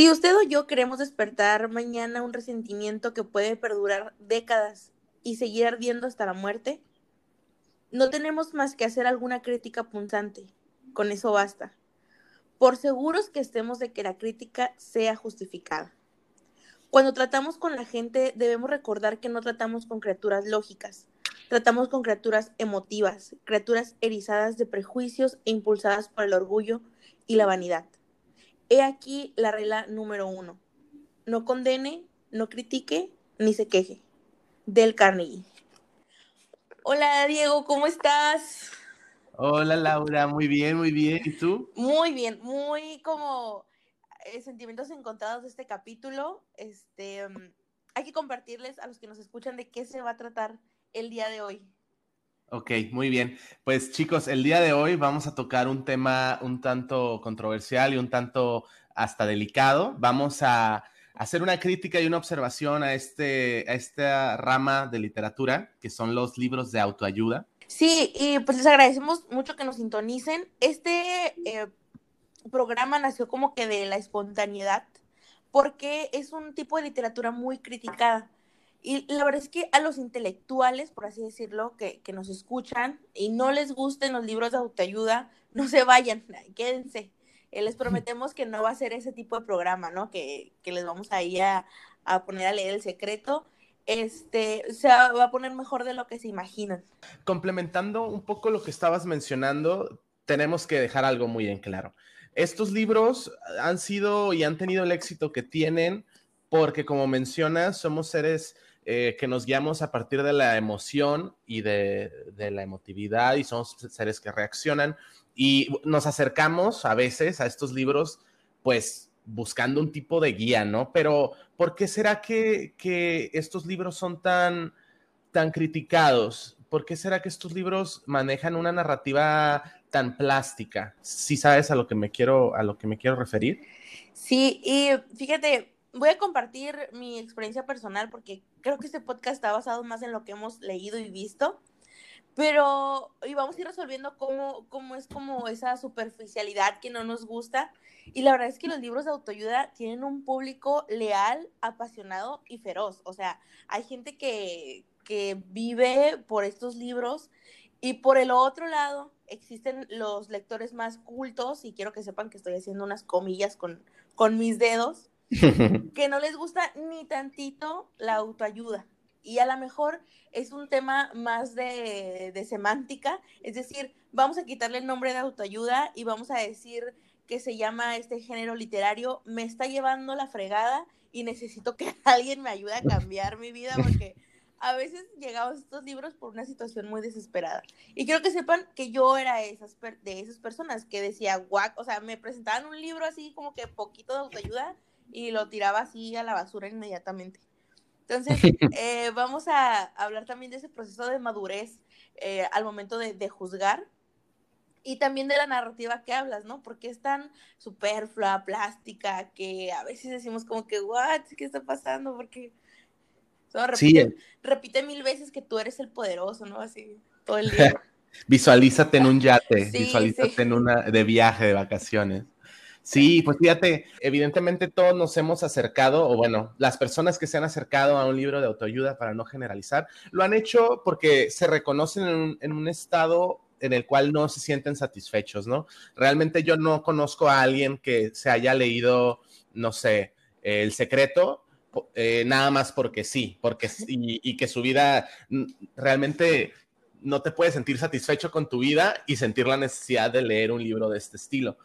Si usted o yo queremos despertar mañana un resentimiento que puede perdurar décadas y seguir ardiendo hasta la muerte, no tenemos más que hacer alguna crítica punzante. Con eso basta. Por seguros que estemos de que la crítica sea justificada. Cuando tratamos con la gente debemos recordar que no tratamos con criaturas lógicas, tratamos con criaturas emotivas, criaturas erizadas de prejuicios e impulsadas por el orgullo y la vanidad. He aquí la regla número uno. No condene, no critique, ni se queje. Del Carnegie. Hola Diego, ¿cómo estás? Hola Laura, muy bien, muy bien. ¿Y tú? Muy bien, muy como eh, sentimientos encontrados de este capítulo. Este, mm, hay que compartirles a los que nos escuchan de qué se va a tratar el día de hoy. Ok, muy bien. Pues chicos, el día de hoy vamos a tocar un tema un tanto controversial y un tanto hasta delicado. Vamos a hacer una crítica y una observación a, este, a esta rama de literatura, que son los libros de autoayuda. Sí, y pues les agradecemos mucho que nos sintonicen. Este eh, programa nació como que de la espontaneidad, porque es un tipo de literatura muy criticada y la verdad es que a los intelectuales, por así decirlo, que, nos escuchan y no les gusten los libros de autoayuda, no se vayan, quédense. Eh, les prometemos que no va a ser ese tipo de programa, ¿no? Que, les vamos a ir a, poner a leer el secreto. Este, se va a poner mejor de lo que se imaginan. Complementando un poco lo que estabas mencionando, tenemos que dejar algo muy en claro. Estos libros han sido y han tenido el éxito que tienen porque, como mencionas, somos seres eh, que nos guiamos a partir de la emoción y de, la emotividad y somos seres que reaccionan y nos acercamos a veces a estos libros pues buscando un tipo de guía, ¿no? Pero ¿por qué será que, estos libros son tan, tan criticados? ¿Por qué será que estos libros manejan una narrativa tan plástica? Si sabes a lo que me quiero, a lo que me quiero referir. Sí, y fíjate, voy a compartir mi experiencia personal porque creo que este podcast está basado más en lo que hemos leído y visto, pero y vamos a ir resolviendo cómo, cómo es como esa superficialidad que no nos gusta. Y la verdad es que los libros de autoayuda tienen un público leal, apasionado y feroz. O sea, hay gente que, que vive por estos libros y por el otro lado existen los lectores más cultos y quiero que sepan que estoy haciendo unas comillas con, con mis dedos que no les gusta ni tantito la autoayuda. Y a lo mejor es un tema más de, semántica, es decir, vamos a quitarle el nombre de autoayuda y vamos a decir que se llama este género literario, me está llevando la fregada y necesito que alguien me ayude a cambiar mi vida porque a veces llegamos estos libros por una situación muy desesperada. Y quiero que sepan que yo era de esas personas que decía, guac, o sea, me presentaban un libro así como que poquito de autoayuda y lo tiraba así a la basura inmediatamente. Entonces, eh, vamos a hablar también de ese proceso de madurez eh, al momento de, juzgar y también de la narrativa que hablas, ¿no? Porque es tan superflua, plástica, que a veces decimos como que, ¿what? ¿Qué está pasando? Porque repite, eh. repite, mil veces que tú eres el poderoso, ¿no? Así, todo el día. Visualízate en un yate, visualízate en una de viaje, de vacaciones. Sí, pues fíjate, evidentemente todos nos hemos acercado, o bueno, las personas que se han acercado a un libro de autoayuda, para no generalizar, lo han hecho porque se reconocen en un, estado en el cual no se sienten satisfechos, ¿no? Realmente yo no conozco a alguien que se haya leído, no sé, El Secreto, eh, nada más porque sí, porque y, y, que su vida realmente no te puede sentir satisfecho con tu vida y sentir la necesidad de leer un libro de este estilo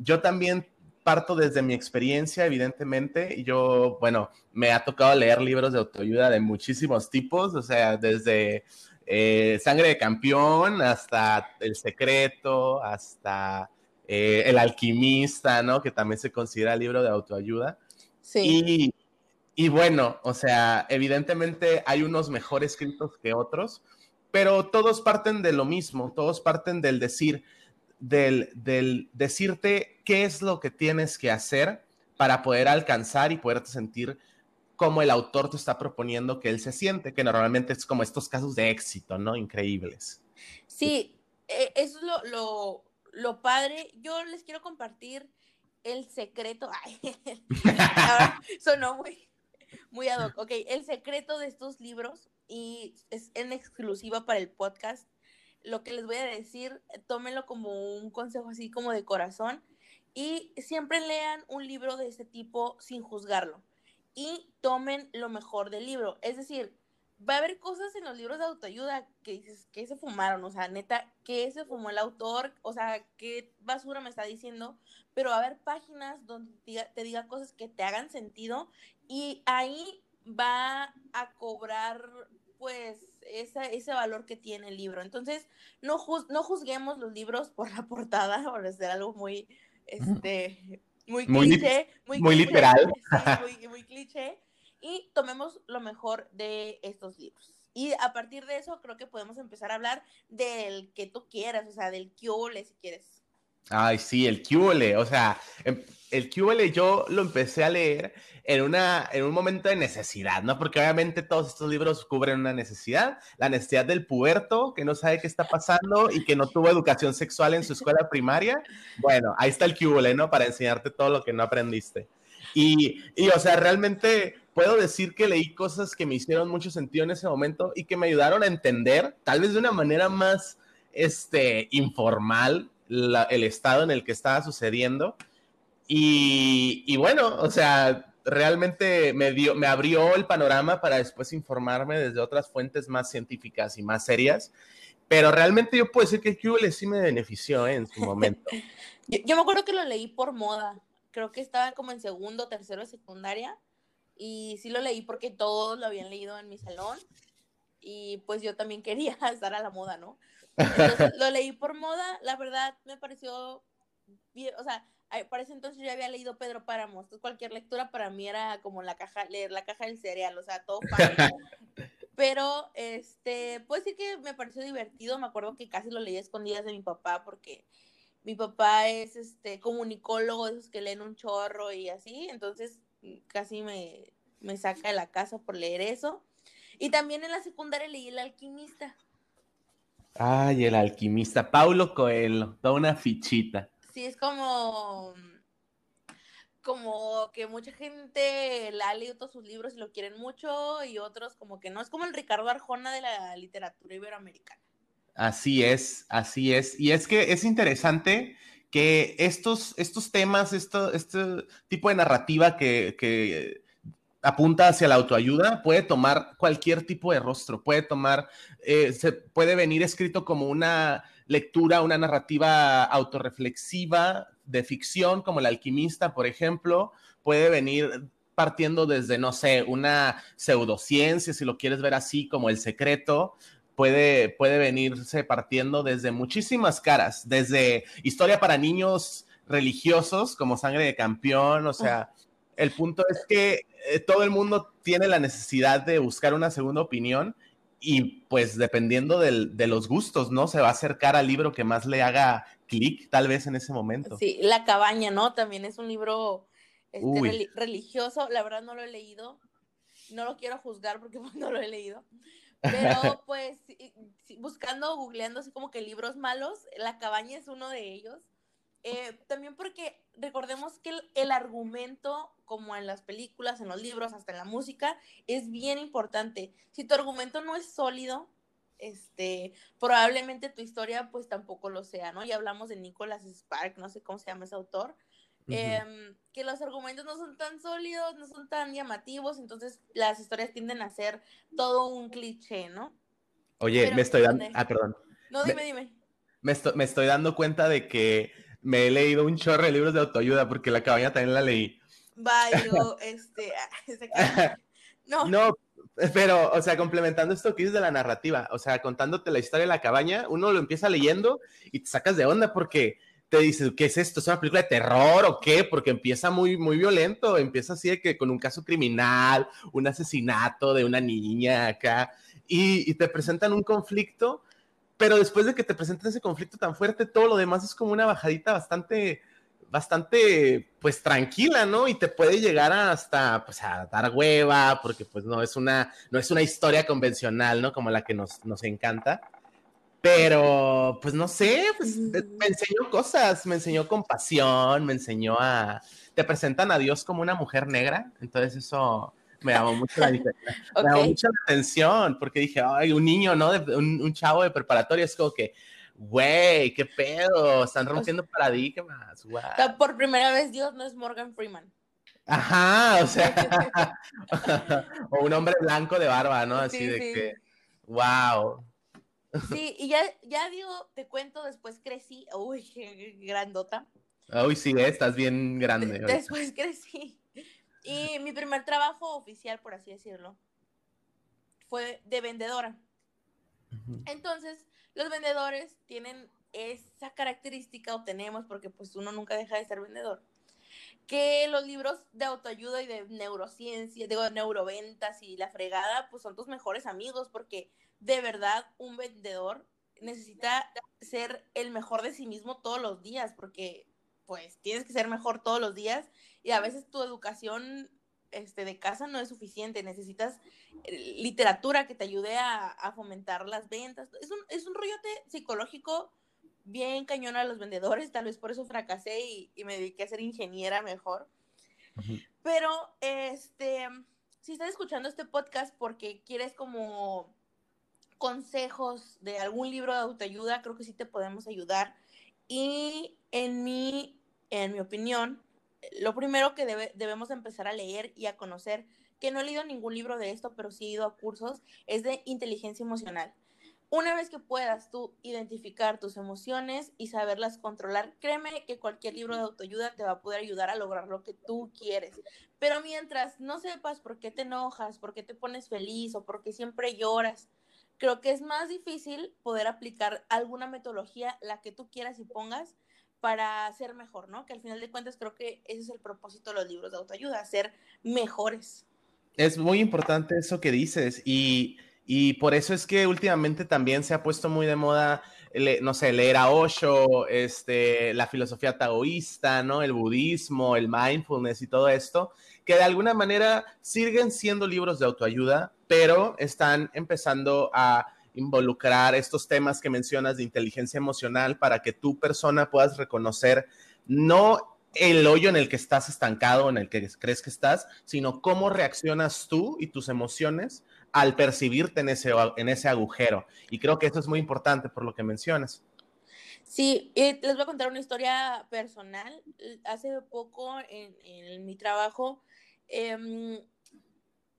yo también parto desde mi experiencia, evidentemente. Yo, bueno, me ha tocado leer libros de autoayuda de muchísimos tipos, o sea, desde eh, Sangre de Campeón hasta El Secreto, hasta eh, El Alquimista, ¿no? Que también se considera libro de autoayuda. Sí. Y, y bueno, o sea, evidentemente hay unos mejor escritos que otros, pero todos parten de lo mismo, todos parten del decir, del, decirte qué es lo que tienes que hacer para poder alcanzar y poderte sentir como el autor te está proponiendo que él se siente, que normalmente es como estos casos de éxito, ¿no? Increíbles. Sí, eso es lo, lo, padre. Yo les quiero compartir El secreto, ay, sonó muy, muy ad hoc. Ok, el secreto de estos libros y es en exclusiva para el podcast. Lo que les voy a decir, tómenlo como un consejo así como de corazón y siempre lean un libro de este tipo sin juzgarlo y tomen lo mejor del libro. Es decir, va a haber cosas en los libros de autoayuda que dices, ¿qué se fumaron? O sea, neta, ¿qué se fumó el autor? O sea, ¿qué basura me está diciendo? Pero va a haber páginas donde te diga, cosas que te hagan sentido y ahí va a cobrar pues ese valor que tiene el libro. Entonces, no, no juzguemos los libros por la portada, por ser algo muy, este, muy cliché, muy, literal. muy, cliché. Y tomemos lo mejor de estos libros. Y a partir de eso creo que podemos empezar a hablar del que tú quieras, o sea, del QOLE si quieres. Ay, sí, el QOLE, o sea, em, el QOLE yo lo empecé a leer en, una, en un momento de necesidad, ¿no? Porque obviamente todos estos libros cubren una necesidad, la necesidad del puerto que no sabe qué está pasando y que no tuvo educación sexual en su escuela primaria. Bueno, ahí está el QOLE, ¿no? Para enseñarte todo lo que no aprendiste. Y, y, o sea, realmente puedo decir que leí cosas que me hicieron mucho sentido en ese momento y que me ayudaron a entender, tal vez de una manera más este, informal, el estado en el que estaba sucediendo. Y, bueno, o sea, realmente me, dio, me abrió el panorama para después informarme desde otras fuentes más científicas y más serias. Pero realmente yo puedo decir que QL sí me benefició en su momento. yo, me acuerdo que lo leí por moda. Creo que estaba como en segundo, tercero de secundaria. Y sí lo leí porque todos lo habían leído en mi salón. Y pues yo también quería estar a la moda, ¿no? Entonces, lo leí por moda, la verdad me pareció bien, o sea, parece entonces yo había leído Pedro Páramo, entonces cualquier lectura para mí era como la caja, leer la caja del cereal, o sea, todo Pero, este, puedo decir que me pareció divertido, me acuerdo que casi lo leí a escondidas de mi papá porque mi papá es, este, comunicólogo, de esos que leen un chorro y así, entonces casi me, me saca de la casa por leer eso. Y también en la secundaria leí El alquimista. Ay, el alquimista, Paulo Coelho, toda una fichita. Sí, es como, como que mucha gente la ha leído todos sus libros y lo quieren mucho y otros como que no, es como el Ricardo Arjona de la literatura iberoamericana. Así es, así es. Y es que es interesante que estos, estos temas, esto, este tipo de narrativa que, que apunta hacia la autoayuda, puede tomar cualquier tipo de rostro, puede tomar, eh, se puede venir escrito como una lectura, una narrativa autorreflexiva de ficción, como El alquimista, por ejemplo, puede venir partiendo desde, no sé, una pseudociencia, si lo quieres ver así, como El secreto, puede, puede venirse partiendo desde muchísimas caras, desde historia para niños religiosos, como Sangre de Campeón, o sea, el punto es que eh, todo el mundo tiene la necesidad de buscar una segunda opinión y pues dependiendo de los gustos, ¿no? Se va a acercar al libro que más le haga clic tal vez en ese momento. Sí, La cabaña, ¿no? También es un libro este, religioso, la verdad no lo he leído, no lo quiero juzgar porque no lo he leído, pero pues buscando, googleando así como que libros malos, La cabaña es uno de ellos. Eh, también porque recordemos que el, argumento, como en las películas, en los libros, hasta en la música, es bien importante. Si tu argumento no es sólido, este, probablemente tu historia pues tampoco lo sea, ¿no? Ya hablamos de Nicholas Spark, no sé cómo se llama ese autor, em, que los argumentos no son tan sólidos, no son tan llamativos, entonces las historias tienden a ser todo un cliché, ¿no? Oye, me estoy dando... Ah, perdón. No, dime, dime. Me, me estoy dando cuenta de que me he leído un chorro de libros de autoayuda porque la cabaña también la leí. Vaya, este, ah, no. No, pero, o sea, complementando esto que dices de la narrativa, o sea, contándote la historia de la cabaña, uno lo empieza leyendo y te sacas de onda porque te dices, ¿qué es esto? ¿Es una película de terror o qué? Porque empieza muy, muy violento, empieza así de que con un caso criminal, un asesinato de una niña acá, y, y te presentan un conflicto pero después de que te presenten ese conflicto tan fuerte, todo lo demás es como una bajadita bastante, bastante, pues tranquila, ¿no? Y te puede llegar hasta, pues a dar hueva, porque pues no es una, no es una historia convencional, ¿no? Como la que nos, nos encanta. Pero, pues no sé, pues me enseñó cosas, me enseñó compasión, me enseñó a... Te presentan a Dios como una mujer negra, entonces eso me llamó mucho la, me llamó mucho la atención, porque dije, ay, un niño, ¿no? un, chavo de preparatoria es como que, güey, qué pedo, están rompiendo paradigmas, wow. por primera vez Dios no es Morgan Freeman. Ajá, o sea, o un hombre blanco de barba, ¿no? Así de que, wow. Sí, y ya, ya digo, te cuento, después crecí, uy, qué grandota. Uy, sí, estás bien grande. después crecí. Y mi primer trabajo oficial, por así decirlo, fue de vendedora. Entonces, los vendedores tienen esa característica, o tenemos, porque pues uno nunca deja de ser vendedor, que los libros de autoayuda y de neurociencia, digo, de neuroventas y la fregada, pues son tus mejores amigos, porque de verdad un vendedor necesita ser el mejor de sí mismo todos los días, porque pues tienes que ser mejor todos los días y a veces tu educación este, de casa no es suficiente, necesitas eh, literatura que te ayude a, fomentar las ventas. Es un, es un rollote psicológico bien cañón a los vendedores, tal vez por eso fracasé y, me dediqué a ser ingeniera mejor. Pero, este, si estás escuchando este podcast porque quieres como consejos de algún libro de autoayuda, creo que sí te podemos ayudar. Y en mi, en mi opinión, lo primero que debemos empezar a leer y a conocer, que no he leído ningún libro de esto, pero sí he ido a cursos, es de inteligencia emocional. Una vez que puedas tú identificar tus emociones y saberlas controlar, créeme que cualquier libro de autoayuda te va a poder ayudar a lograr lo que tú quieres. Pero mientras no sepas por qué te enojas, por qué te pones feliz o por qué siempre lloras, creo que es más difícil poder aplicar alguna metodología, la que tú quieras y pongas, para ser mejor, ¿no? Que al final de cuentas creo que ese es el propósito de los libros de autoayuda, ser mejores. Es muy importante eso que dices y y por eso es que últimamente también se ha puesto muy de moda, no sé, leer a Osho, este, la filosofía taoísta, ¿no? El budismo, el mindfulness y todo esto, que de alguna manera siguen siendo libros de autoayuda, pero están empezando a involucrar estos temas que mencionas de inteligencia emocional para que tu persona puedas reconocer no el hoyo en el que estás estancado, en el que crees que estás, sino cómo reaccionas tú y tus emociones al percibirte en ese, en ese agujero. Y creo que eso es muy importante por lo que mencionas. Sí, les voy a contar una historia personal. Hace poco en, mi trabajo em,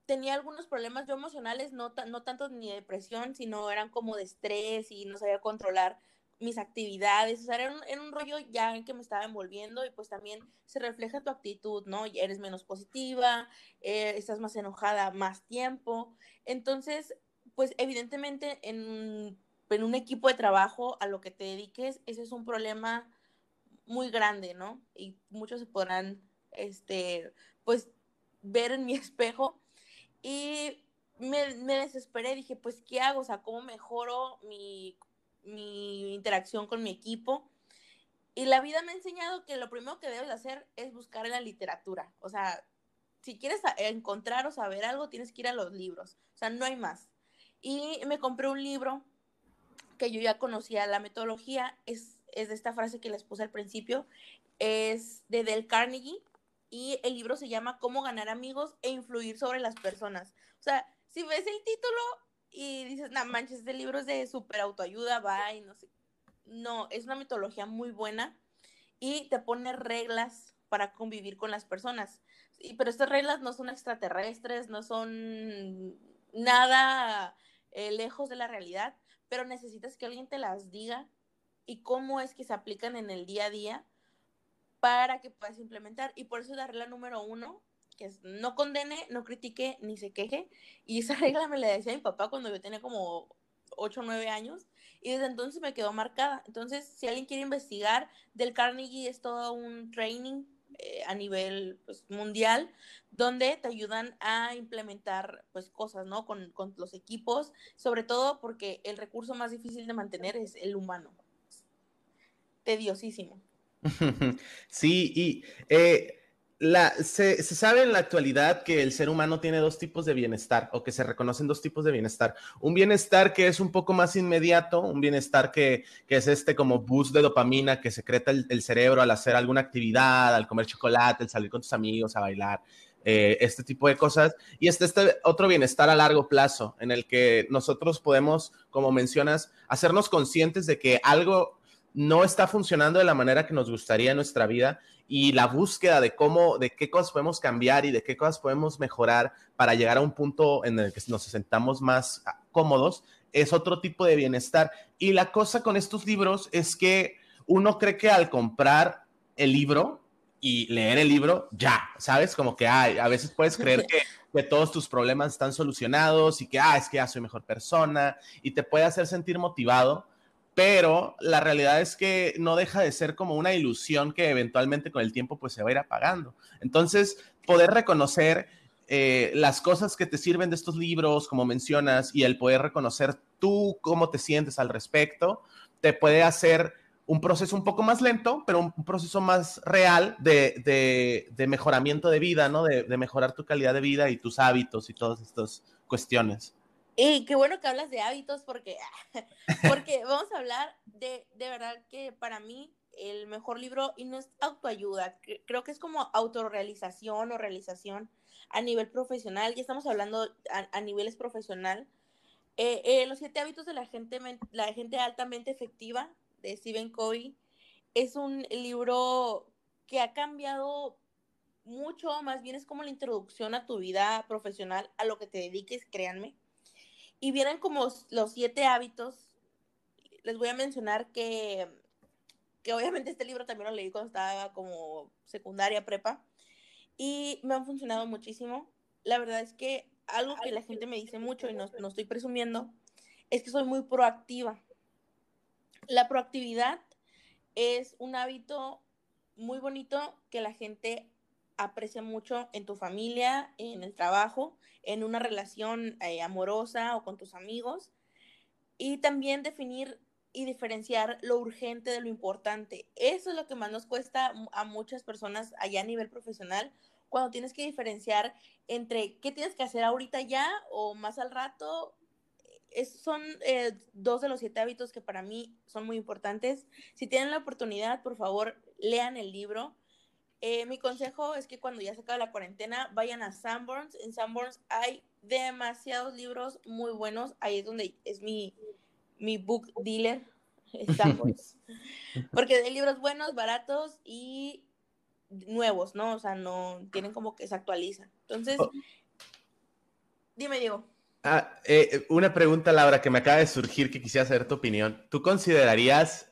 tenía algunos problemas yo emocionales, no, no tanto ni de depresión, sino eran como de estrés y no sabía controlar mis actividades, o sea, era un, un, rollo ya en que me estaba envolviendo y pues también se refleja tu actitud, ¿no? Eres menos positiva, eh, estás más enojada más tiempo. Entonces, pues evidentemente en, en, un equipo de trabajo a lo que te dediques, ese es un problema muy grande, ¿no? Y muchos se podrán, este, pues, ver en mi espejo. Y me, me desesperé, dije, pues, ¿qué hago? O sea, ¿cómo mejoro mi mi interacción con mi equipo. Y la vida me ha enseñado que lo primero que debes hacer es buscar en la literatura. O sea, si quieres encontrar o saber algo, tienes que ir a los libros. O sea, no hay más. Y me compré un libro que yo ya conocía. La metodología es, es de esta frase que les puse al principio. Es de Del Carnegie. Y el libro se llama Cómo ganar amigos e influir sobre las personas. O sea, si ves el título, y dices, no manches, este libro es de super autoayuda, va y no sé. No, es una mitología muy buena y te pone reglas para convivir con las personas. Y, pero estas reglas no son extraterrestres, no son nada eh, lejos de la realidad, pero necesitas que alguien te las diga y cómo es que se aplican en el día a día para que puedas implementar. Y por eso la regla número uno que es no condene, no critique, ni se queje. Y esa regla me la decía mi papá cuando yo tenía como 8 o 9 años y desde entonces me quedó marcada. Entonces, si alguien quiere investigar, del Carnegie es todo un training eh, a nivel pues, mundial donde te ayudan a implementar pues cosas, ¿no? Con, con, los equipos, sobre todo porque el recurso más difícil de mantener es el humano. Tediosísimo. Sí, y eh, la, se, sabe en la actualidad que el ser humano tiene dos tipos de bienestar o que se reconocen dos tipos de bienestar. Un bienestar que es un poco más inmediato, un bienestar que, es este como boost de dopamina que secreta el, el, cerebro al hacer alguna actividad, al comer chocolate, al salir con tus amigos, a bailar, eh, este tipo de cosas. Y este, este otro bienestar a largo plazo en el que nosotros podemos, como mencionas, hacernos conscientes de que algo no está funcionando de la manera que nos gustaría en nuestra vida y la búsqueda de cómo, de qué cosas podemos cambiar y de qué cosas podemos mejorar para llegar a un punto en el que nos sentamos más cómodos, es otro tipo de bienestar. Y la cosa con estos libros es que uno cree que al comprar el libro y leer el libro, ya, ¿sabes? Como que ay, a veces puedes creer que, que todos tus problemas están solucionados y que, ah, es que ya soy mejor persona y te puede hacer sentir motivado pero la realidad es que no deja de ser como una ilusión que eventualmente con el tiempo pues se va a ir apagando. Entonces, poder reconocer eh, las cosas que te sirven de estos libros, como mencionas, y el poder reconocer tú cómo te sientes al respecto, te puede hacer un proceso un poco más lento, pero un, proceso más real de, mejoramiento de vida, ¿no? De, de mejorar tu calidad de vida y tus hábitos y todas estas cuestiones. Y qué bueno que hablas de hábitos porque, porque vamos a hablar de, de verdad que para mí el mejor libro, y no es autoayuda, creo que es como autorrealización o realización a nivel profesional, ya estamos hablando a, niveles profesional. Eh, eh, los siete hábitos de la gente, la gente altamente efectiva de Stephen Covey es un libro que ha cambiado mucho, más bien es como la introducción a tu vida profesional, a lo que te dediques, créanme. Y vienen como los siete hábitos. Les voy a mencionar que, que obviamente este libro también lo leí cuando estaba como secundaria, prepa. Y me han funcionado muchísimo. La verdad es que algo que la gente me dice mucho y no, no estoy presumiendo es que soy muy proactiva. La proactividad es un hábito muy bonito que la gente aprecia mucho en tu familia, en el trabajo, en una relación eh, amorosa o con tus amigos. Y también definir y diferenciar lo urgente de lo importante. Eso es lo que más nos cuesta a muchas personas allá a nivel profesional, cuando tienes que diferenciar entre qué tienes que hacer ahorita ya o más al rato. son eh, dos de los siete hábitos que para mí son muy importantes. Si tienen la oportunidad, por favor, lean el libro. Eh, mi consejo es que cuando ya se acabe la cuarentena, vayan a Sanborns. En Sanborns hay demasiados libros muy buenos. Ahí es donde es mi, mi book dealer, Sanborns. Porque hay libros buenos, baratos y nuevos, ¿no? O sea, no tienen como que se actualizan. Entonces, oh. dime, Diego. Ah, eh, una pregunta, Laura, que me acaba de surgir que quisiera saber tu opinión. ¿Tú considerarías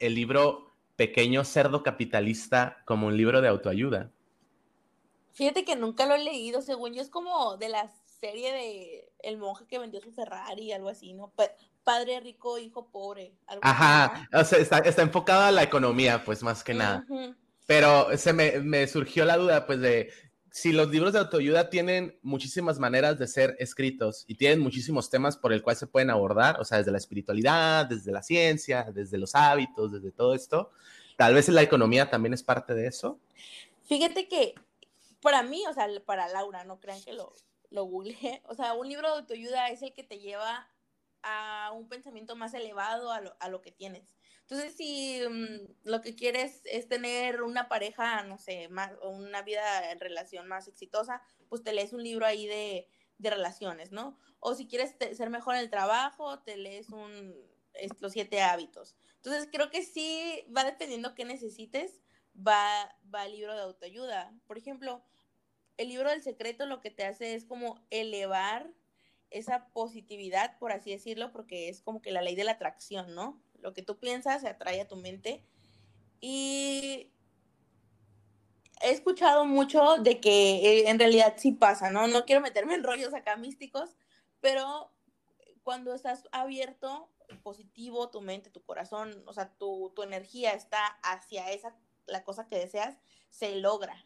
el libro Pequeño Cerdo Capitalista como un libro de autoayuda. Fíjate que nunca lo he leído, según yo es como de la serie de El monje que vendió su Ferrari, algo así, ¿no? padre rico, hijo pobre. Ajá, o sea, está, está, enfocado a la economía, pues más que nada. Pero se me, me, surgió la duda, pues, de si los libros de autoayuda tienen muchísimas maneras de ser escritos y tienen muchísimos temas por el cual se pueden abordar, o sea, desde la espiritualidad, desde la ciencia, desde los hábitos, desde todo esto, tal vez la economía también es parte de eso. Fíjate que para mí, o sea, para Laura, no crean que lo, lo o sea, un libro de autoayuda es el que te lleva a un pensamiento más elevado a lo, a lo que tienes. Entonces, si mm, lo que quieres es tener una pareja, no sé, más, o una vida en relación más exitosa, pues te lees un libro ahí de, de relaciones, ¿no? O si quieres ser mejor en el trabajo, te lees un, los siete hábitos. Entonces, creo que sí va dependiendo qué necesites, va, va el libro de autoayuda. Por ejemplo, el libro del secreto lo que te hace es como elevar esa positividad, por así decirlo, porque es como que la ley de la atracción, ¿no? Lo que tú piensas se atrae a tu mente. Y he escuchado mucho de que eh, en realidad sí pasa, ¿no? No quiero meterme en rollos acá místicos, pero cuando estás abierto, positivo, tu mente, tu corazón, o sea, tu, tu energía está hacia esa, la cosa que deseas, se logra.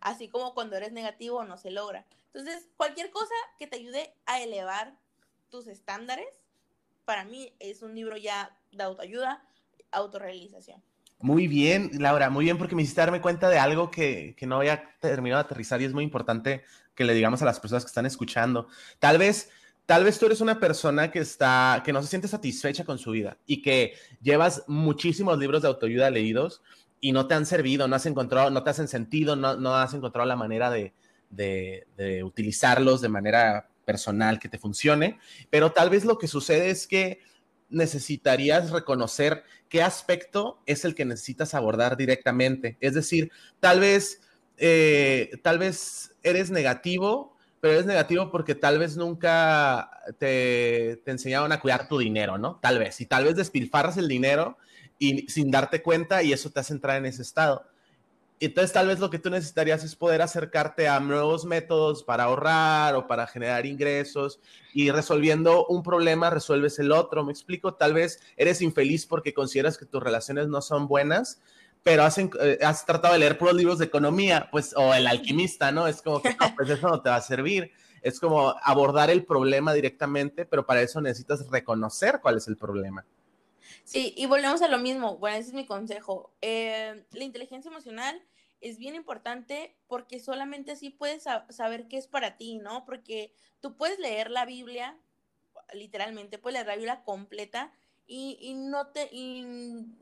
Así como cuando eres negativo no se logra. Entonces, cualquier cosa que te ayude a elevar tus estándares, para mí es un libro ya de autoayuda, autorrealización. Muy bien, Laura, muy bien, porque me hiciste darme cuenta de algo que, que no había terminado de aterrizar y es muy importante que le digamos a las personas que están escuchando. Tal vez tal vez tú eres una persona que está, que no se siente satisfecha con su vida y que llevas muchísimos libros de autoayuda leídos y no te han servido, no has encontrado, no te hacen sentido, no, no has encontrado la manera de, de, de, utilizarlos de manera personal que te funcione, pero tal vez lo que sucede es que necesitarías reconocer qué aspecto es el que necesitas abordar directamente. Es decir, tal vez, eh, tal vez eres negativo pero es negativo porque tal vez nunca te, te, enseñaron a cuidar tu dinero, ¿no? Tal vez. Y tal vez despilfarras el dinero y sin darte cuenta y eso te hace entrar en ese estado. Entonces tal vez lo que tú necesitarías es poder acercarte a nuevos métodos para ahorrar o para generar ingresos y resolviendo un problema resuelves el otro. Me explico, tal vez eres infeliz porque consideras que tus relaciones no son buenas pero eh, has tratado de leer puros libros de economía, pues, o el alquimista, ¿no? Es como que, no, pues eso no te va a servir. Es como abordar el problema directamente, pero para eso necesitas reconocer cuál es el problema. Sí, y volvemos a lo mismo. Bueno, ese es mi consejo. Eh, la inteligencia emocional es bien importante porque solamente así puedes saber qué es para ti, ¿no? Porque tú puedes leer la Biblia, literalmente, puedes leer la Biblia completa y, y no, te, y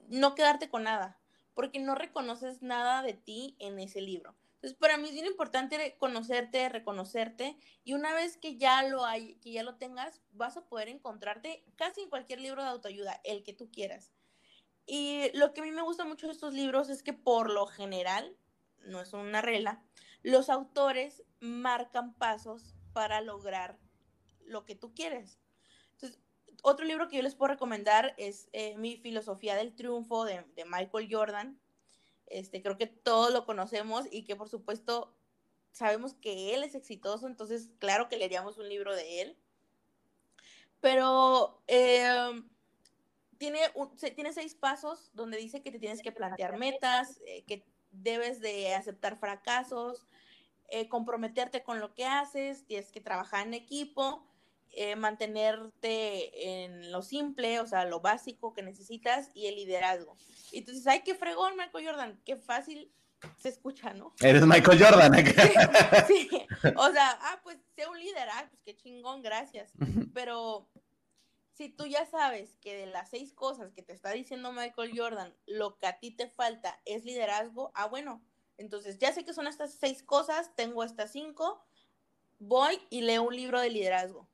no quedarte con nada porque no reconoces nada de ti en ese libro. Entonces, para mí es bien importante conocerte, reconocerte, y una vez que ya lo hay, que ya lo tengas, vas a poder encontrarte casi en cualquier libro de autoayuda, el que tú quieras. Y lo que a mí me gusta mucho de estos libros es que por lo general, no es una regla, los autores marcan pasos para lograr lo que tú quieres otro libro que yo les puedo recomendar es eh, Mi filosofía del triunfo de, Michael Jordan. Este, creo que todos lo conocemos y que por supuesto sabemos que él es exitoso, entonces claro que leeríamos un libro de él. Pero em, tiene, tiene seis pasos donde dice que te tienes que plantear metas, eh, que debes de aceptar fracasos, eh, comprometerte con lo que haces, tienes que trabajar en equipo eh, mantenerte en lo simple, o sea, lo básico que necesitas y el liderazgo. Y entonces, ay, qué fregón, Michael Jordan, qué fácil se escucha, ¿no? Eres Michael Jordan. sí, o sea, ah, pues sé un líder, ah, pues qué chingón, gracias. Pero si tú ya sabes que de las seis cosas que te está diciendo Michael Jordan, lo que a ti te falta es liderazgo, ah, bueno, entonces ya sé que son estas seis cosas, tengo estas cinco, voy y leo un libro de liderazgo.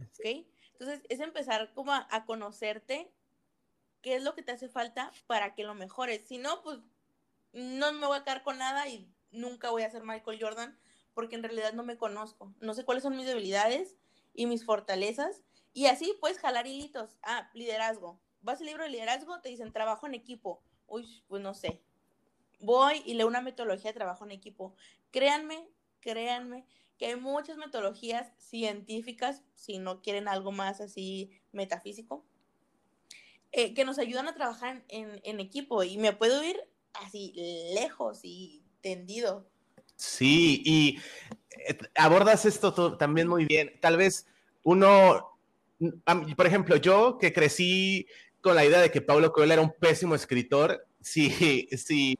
¿Ok? Entonces es empezar como a, conocerte qué es lo que te hace falta para que lo mejores. Si no, pues no me voy a quedar con nada y nunca voy a ser Michael Jordan porque en realidad no me conozco. No sé cuáles son mis debilidades y mis fortalezas. Y así puedes jalar hilitos. Ah, liderazgo. Vas al libro de liderazgo, te dicen trabajo en equipo. Uy, pues no sé. Voy y leo una metodología de trabajo en equipo. Créanme, créanme que hay muchas metodologías científicas, si no quieren algo más así metafísico, eh, que nos ayudan a trabajar en, equipo y me puedo ir así lejos y tendido. Sí, y eh, abordas esto también muy bien. Tal vez uno, por ejemplo, yo que crecí con la idea de que Pablo Coelho era un pésimo escritor, si, si,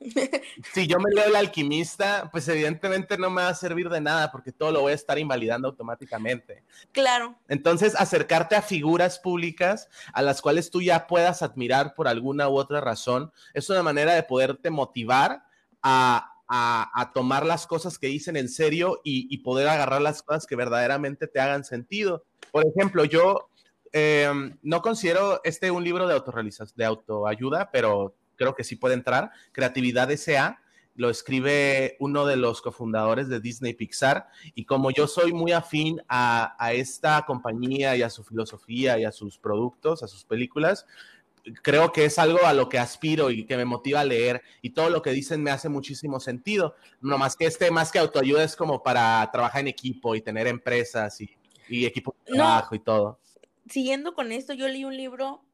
si yo me leo El alquimista, pues evidentemente no me va a servir de nada porque todo lo voy a estar invalidando automáticamente. Claro. Entonces, acercarte a figuras públicas a las cuales tú ya puedas admirar por alguna u otra razón, es una manera de poderte motivar a, tomar las cosas que dicen en serio y, poder agarrar las cosas que verdaderamente te hagan sentido. Por ejemplo, yo em, no considero este un libro de de autoayuda, pero creo que sí puede entrar. Creatividad S.A. Lo escribe uno de los cofundadores de Disney Pixar. Y como yo soy muy afín a, esta compañía y a su filosofía y a sus productos, a sus películas, creo que es algo a lo que aspiro y que me motiva a leer y todo lo que dicen me hace muchísimo sentido. No más que este, más que autoayuda es como para trabajar en equipo y tener empresas y, equipo de trabajo y todo. Siguiendo con esto, yo leí un libro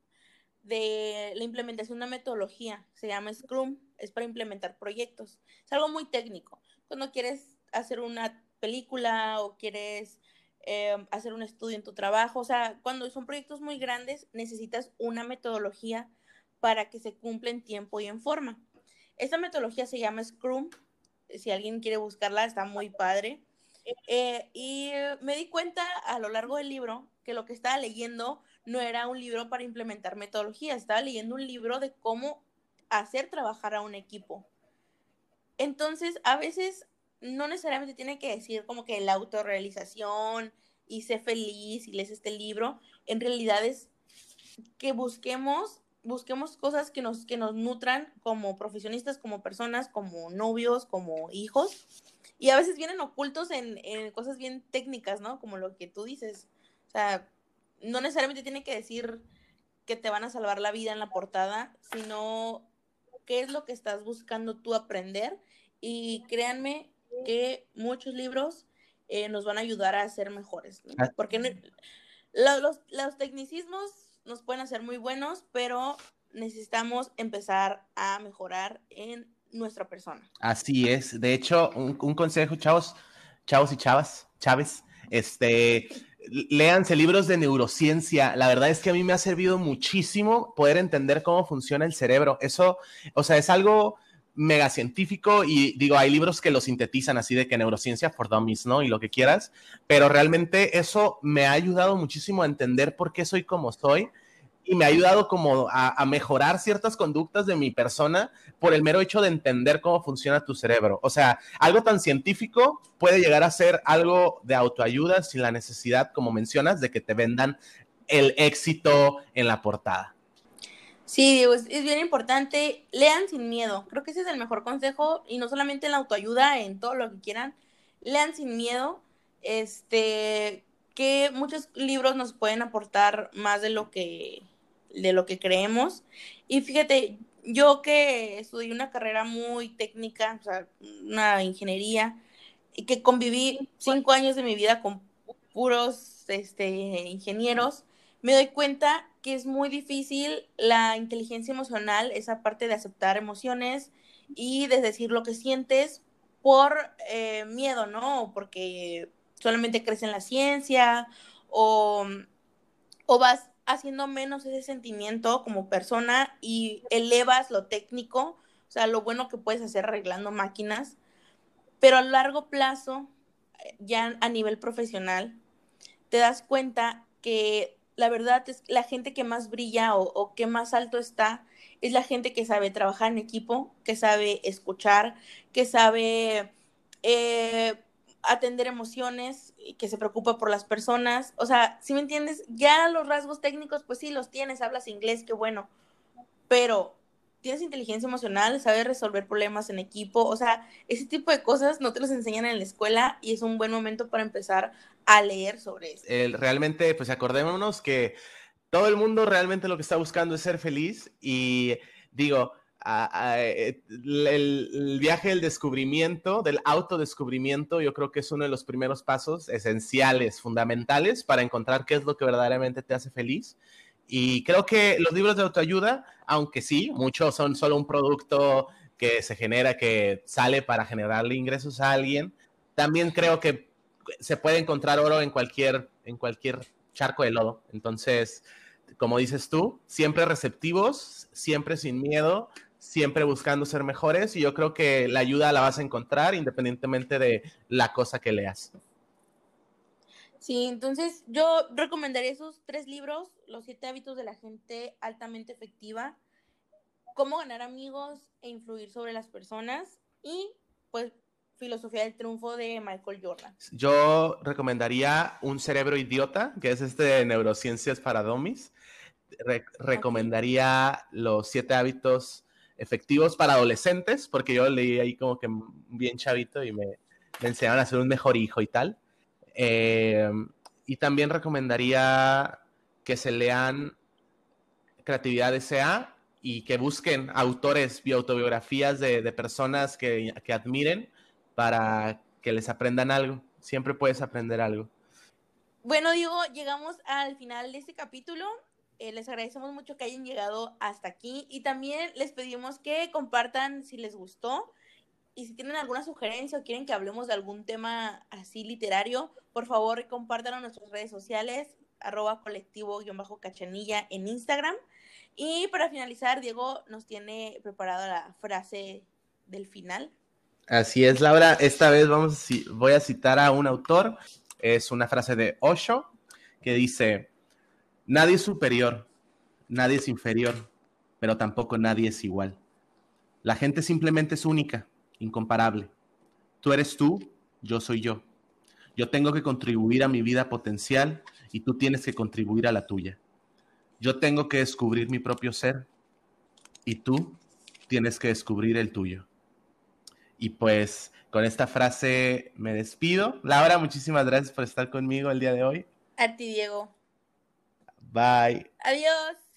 de la implementación de una metodología, se llama Scrum, es para implementar proyectos. Es algo muy técnico. Cuando quieres hacer una película o quieres eh, hacer un estudio en tu trabajo, o sea, cuando son proyectos muy grandes, necesitas una metodología para que se cumpla en tiempo y en forma. Esta metodología se llama Scrum. Si alguien quiere buscarla, está muy padre. Eh, y me di cuenta a lo largo del libro que lo que estaba leyendo no era un libro para implementar metodologías, estaba leyendo un libro de cómo hacer trabajar a un equipo. Entonces, a veces no necesariamente tiene que decir como que la autorrealización y sé feliz y lees este libro. En realidad es que busquemos, busquemos cosas que nos, que nos nutran como profesionistas, como personas, como novios, como hijos. Y a veces vienen ocultos en, en cosas bien técnicas, ¿no? Como lo que tú dices. O sea, no necesariamente tiene que decir que te van a salvar la vida en la portada, sino qué es lo que estás buscando tú aprender. Y créanme que muchos libros eh, nos van a ayudar a ser mejores. Ah. Porque los, los tecnicismos nos pueden hacer muy buenos, pero necesitamos empezar a mejorar en nuestra persona. Así es. De hecho, un, un consejo, chavos, chavos y chavas, chaves, este, léanse libros de neurociencia. La verdad es que a mí me ha servido muchísimo poder entender cómo funciona el cerebro. Eso, o sea, es algo mega científico y digo, hay libros que lo sintetizan así de que neurociencia for dummies, ¿no? Y lo que quieras, pero realmente eso me ha ayudado muchísimo a entender por qué soy como soy y me ha ayudado como a, mejorar ciertas conductas de mi persona por el mero hecho de entender cómo funciona tu cerebro. O sea, algo tan científico puede llegar a ser algo de autoayuda sin la necesidad, como mencionas, de que te vendan el éxito en la portada. Sí, es, es bien importante. Lean sin miedo. Creo que ese es el mejor consejo y no solamente en la autoayuda, en todo lo que quieran. Lean sin miedo. Este, que muchos libros nos pueden aportar más de lo que de lo que creemos. Y fíjate, yo que estudié una carrera muy técnica, o sea, una ingeniería, y que conviví cinco años de mi vida con puros este, ingenieros, me doy cuenta que es muy difícil la inteligencia emocional, esa parte de aceptar emociones y de decir lo que sientes por eh, miedo, ¿no? Porque solamente crees en la ciencia o, o vas haciendo menos ese sentimiento como persona y elevas lo técnico, o sea, lo bueno que puedes hacer arreglando máquinas, pero a largo plazo, ya a nivel profesional, te das cuenta que la verdad es la gente que más brilla o, que más alto está es la gente que sabe trabajar en equipo, que sabe escuchar, que sabe eh, atender emociones que se preocupa por las personas. O sea, si me entiendes, ya los rasgos técnicos, pues sí, los tienes, hablas inglés, qué bueno, pero tienes inteligencia emocional, sabes resolver problemas en equipo, o sea, ese tipo de cosas no te los enseñan en la escuela y es un buen momento para empezar a leer sobre eso. realmente, pues acordémonos que todo el mundo realmente lo que está buscando es ser feliz y digo, eh, el, viaje del descubrimiento, del autodescubrimiento, yo creo que es uno de los primeros pasos esenciales, fundamentales para encontrar qué es lo que verdaderamente te hace feliz. Y creo que los libros de autoayuda, aunque sí, muchos son solo un producto que se genera, que sale para generarle ingresos a alguien, también creo que se puede encontrar oro en cualquier, en cualquier charco de lodo. Entonces, como dices tú, siempre receptivos, siempre sin miedo, siempre buscando ser mejores y yo creo que la ayuda la vas a encontrar independientemente de la cosa que leas. Sí, entonces yo recomendaría esos tres libros, Los siete hábitos de la gente altamente efectiva, Cómo ganar amigos e influir sobre las personas y pues Filosofía del Triunfo de Michael Jordan. Yo recomendaría Un cerebro idiota, que es este de neurociencias para domis. recomendaría Los siete hábitos efectivos para adolescentes, porque yo leí ahí como que bien chavito y me, enseñaron a ser un mejor hijo y tal. Eh, y también recomendaría que se lean Creatividad S.A. y que busquen autores, autobiografías de, de personas que, que admiren para que les aprendan algo. Siempre puedes aprender algo. Bueno, digo, llegamos al final de este capítulo. Eh, les agradecemos mucho que hayan llegado hasta aquí y también les pedimos que compartan si les gustó y si tienen alguna sugerencia o quieren que hablemos de algún tema así literario, por favor compártanlo en nuestras redes sociales, arroba colectivo-cachanilla en Instagram. Y para finalizar, Diego nos tiene preparada la frase del final. Así es, Laura. Esta vez vamos, voy a citar a un autor. Es una frase de Osho que dice, nadie es superior, nadie es inferior, pero tampoco nadie es igual. La gente simplemente es única, incomparable. Tú eres tú, yo soy yo. Yo tengo que contribuir a mi vida potencial y tú tienes que contribuir a la tuya. Yo tengo que descubrir mi propio ser y tú tienes que descubrir el tuyo. Y pues con esta frase me despido. Laura, muchísimas gracias por estar conmigo el día de hoy. A ti, Diego. Bye. Adiós.